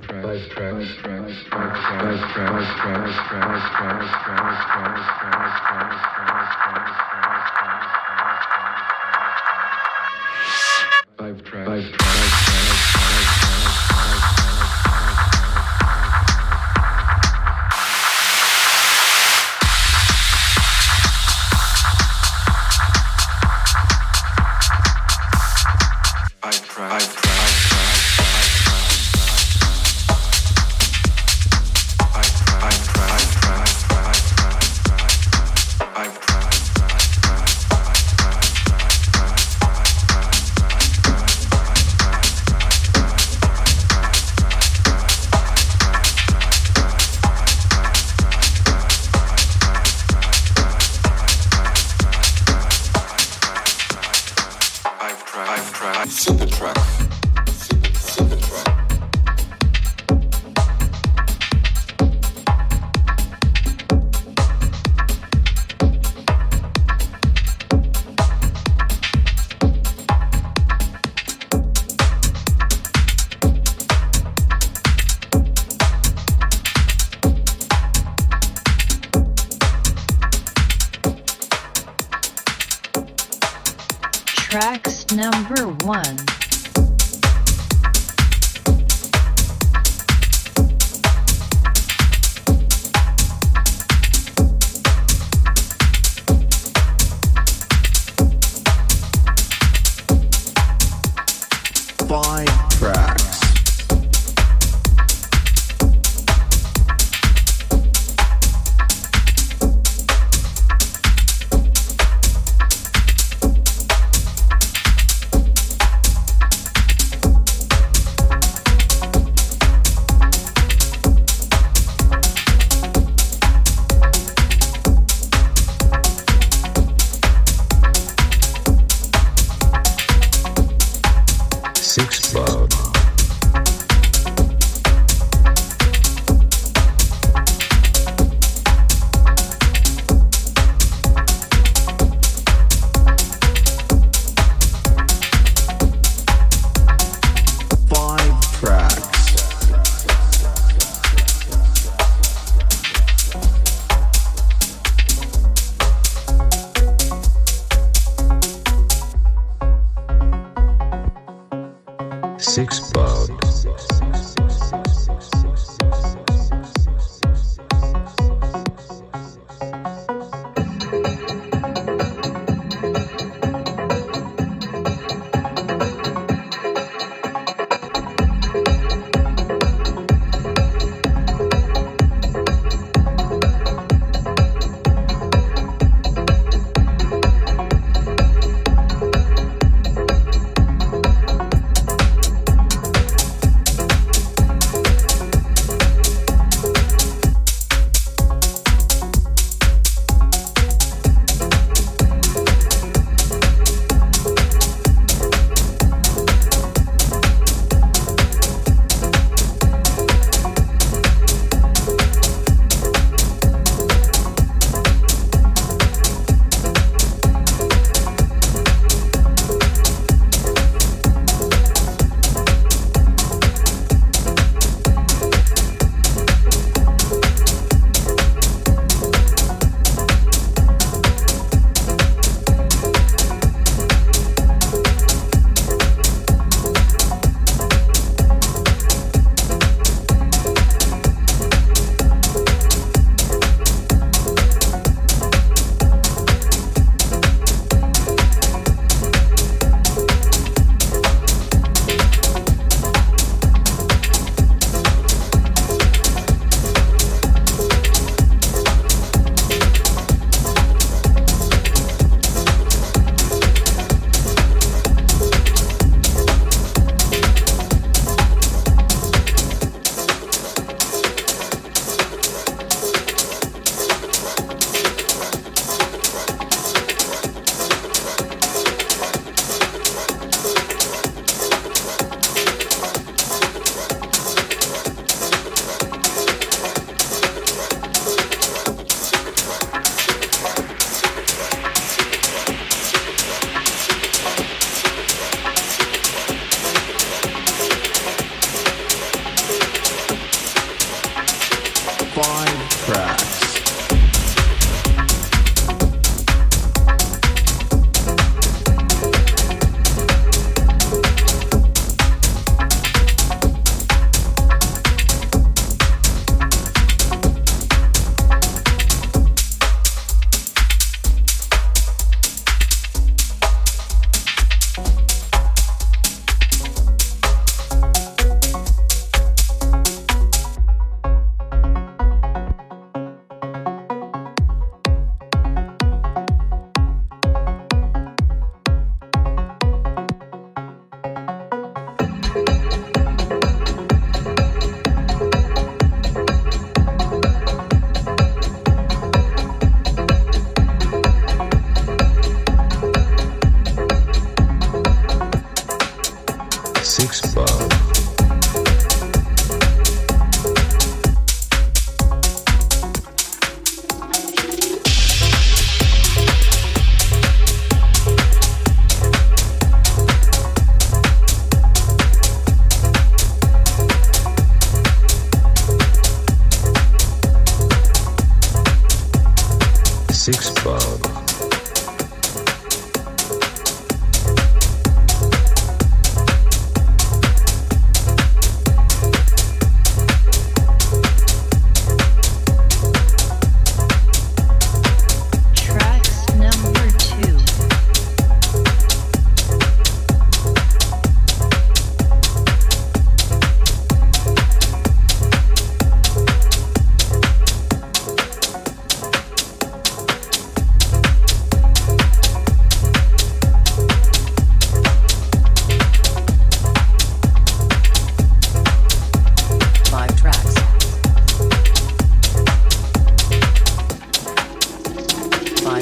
tracks.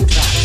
soundtrack.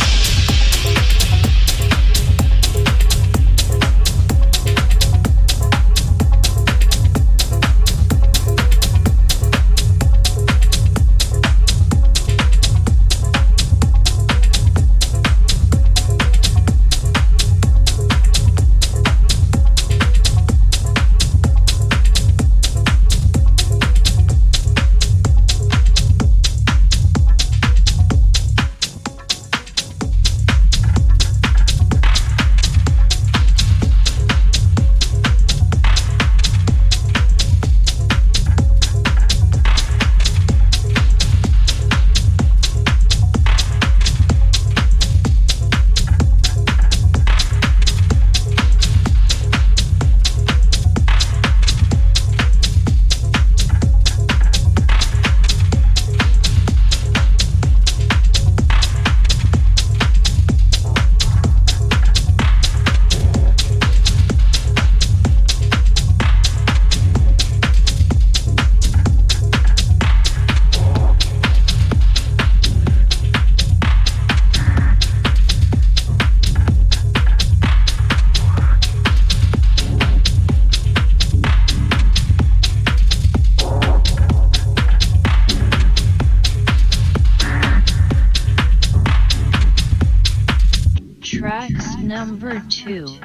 Number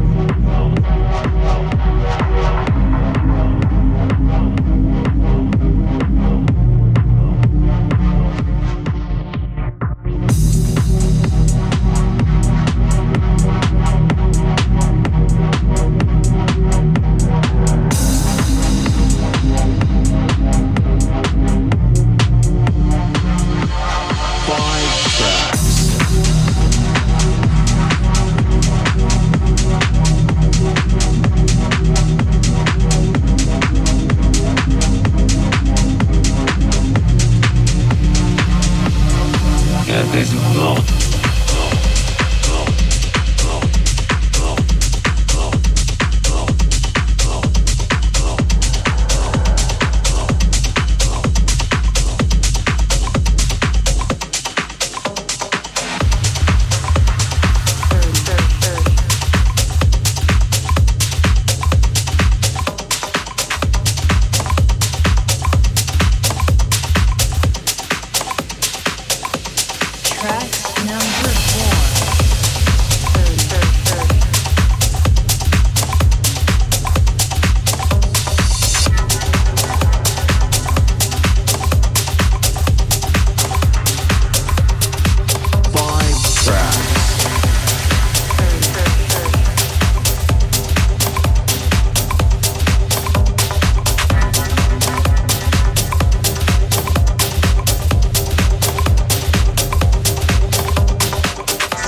Il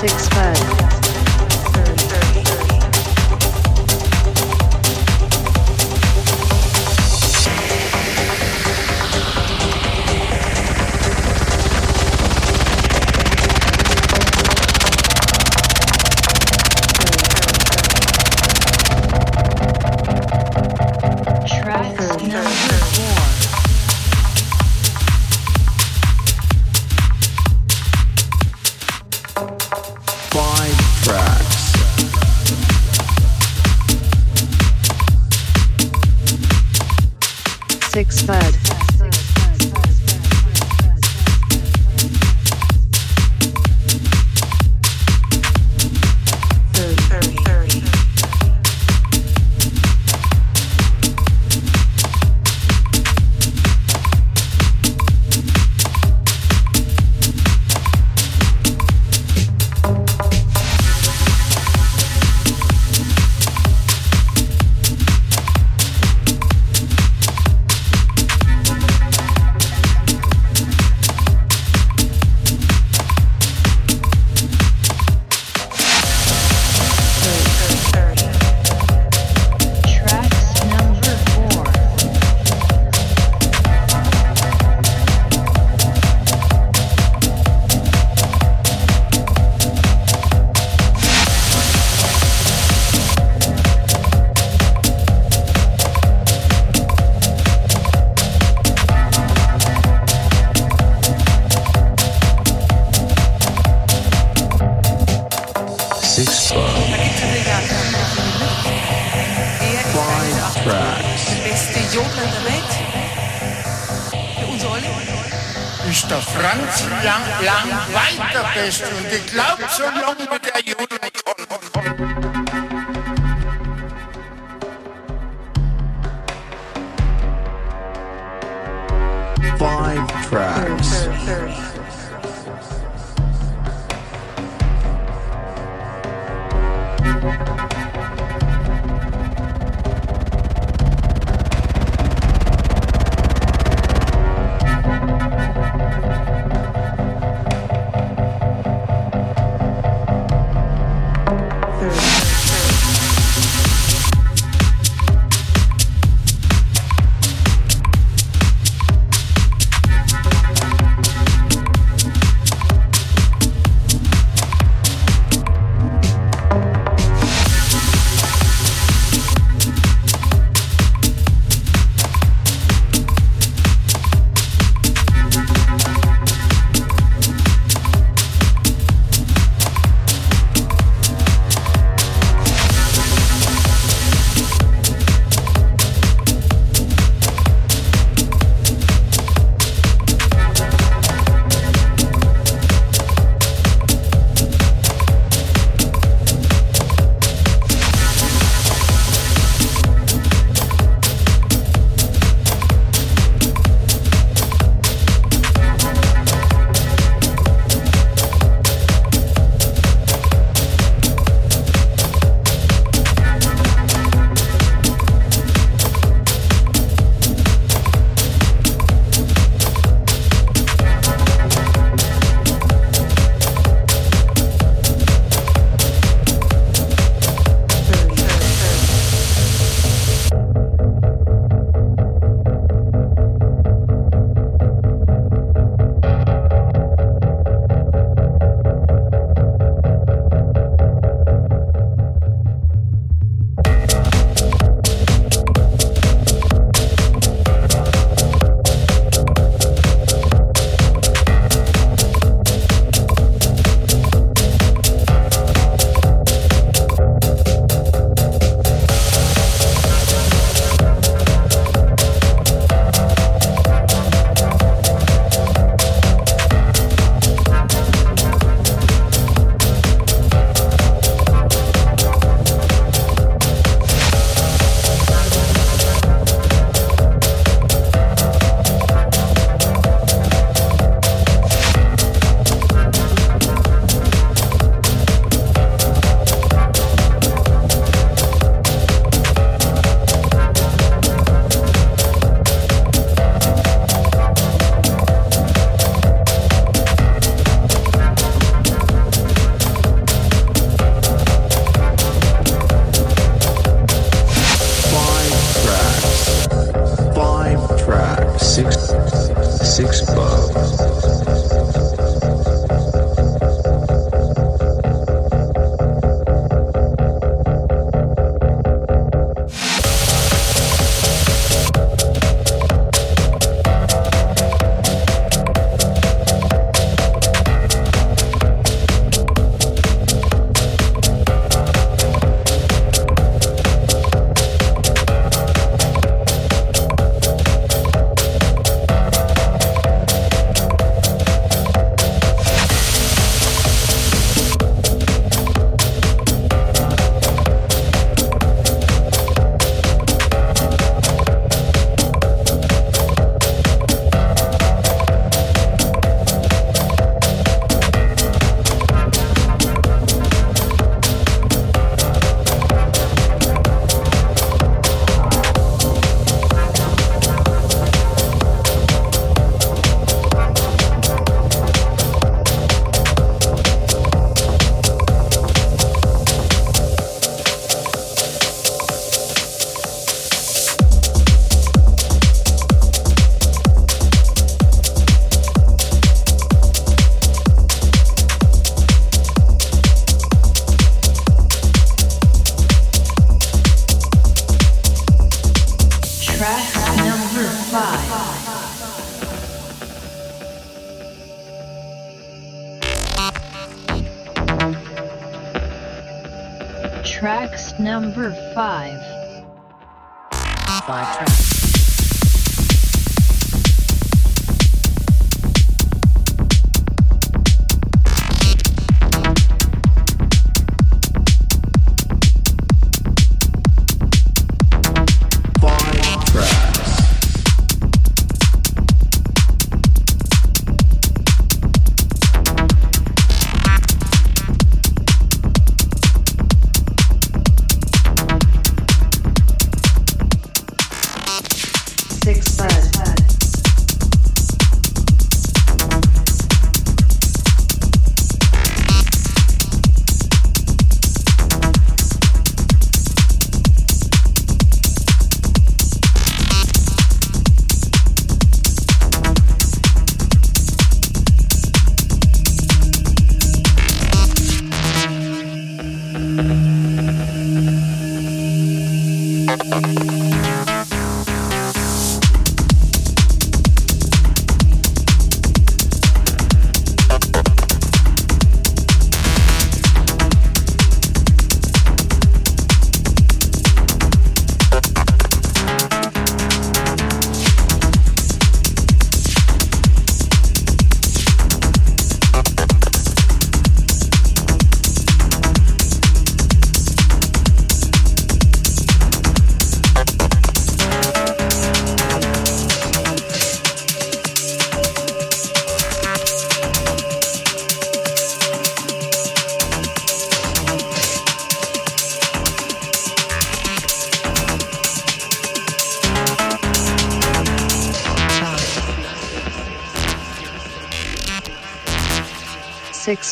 Six Fud.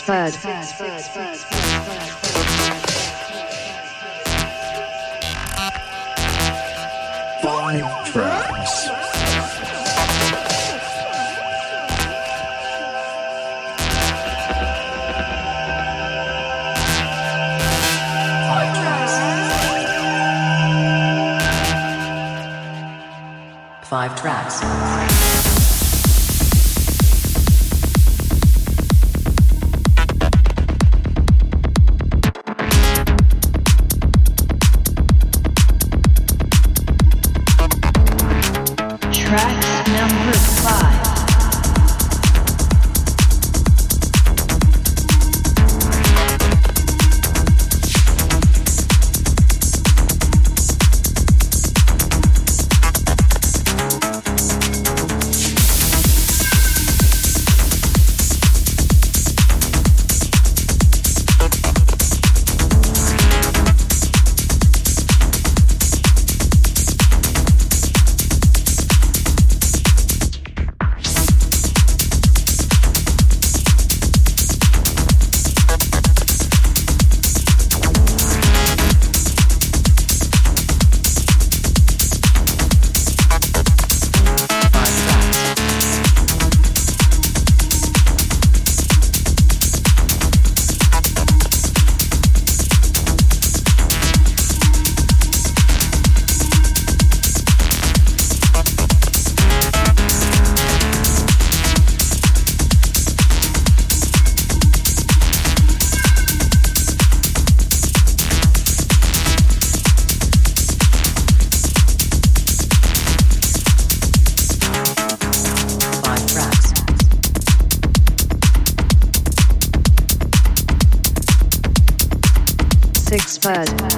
Six Bud. Five tracks. Five tracks. Five tracks. Tracks Six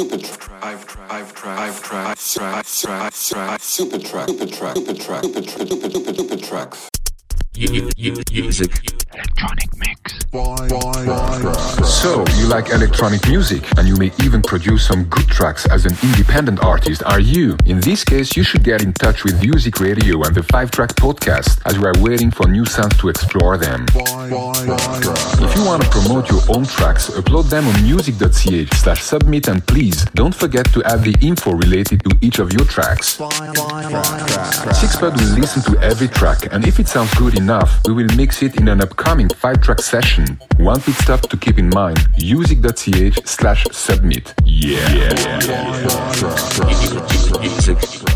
Super track. Super track. Super track. Super track. Super track. Super track. Super super tracks. Music. Five, five tracks. So, you like electronic music, and you may even produce some good tracks as an independent artist, are you? In this case, you should get in touch with Music Radio and the 5 Track Podcast, as we are waiting for new sounds to explore them. Five, five tracks. If you want to promote your own tracks, upload them on music.ch slash submit and please don't forget to add the info related to each of your tracks. Sixpod will listen to every track and if it sounds good enough, we will mix it in an upcoming 5-track session. One pit stop to keep in mind, music.ch slash submit. Yeah. Music.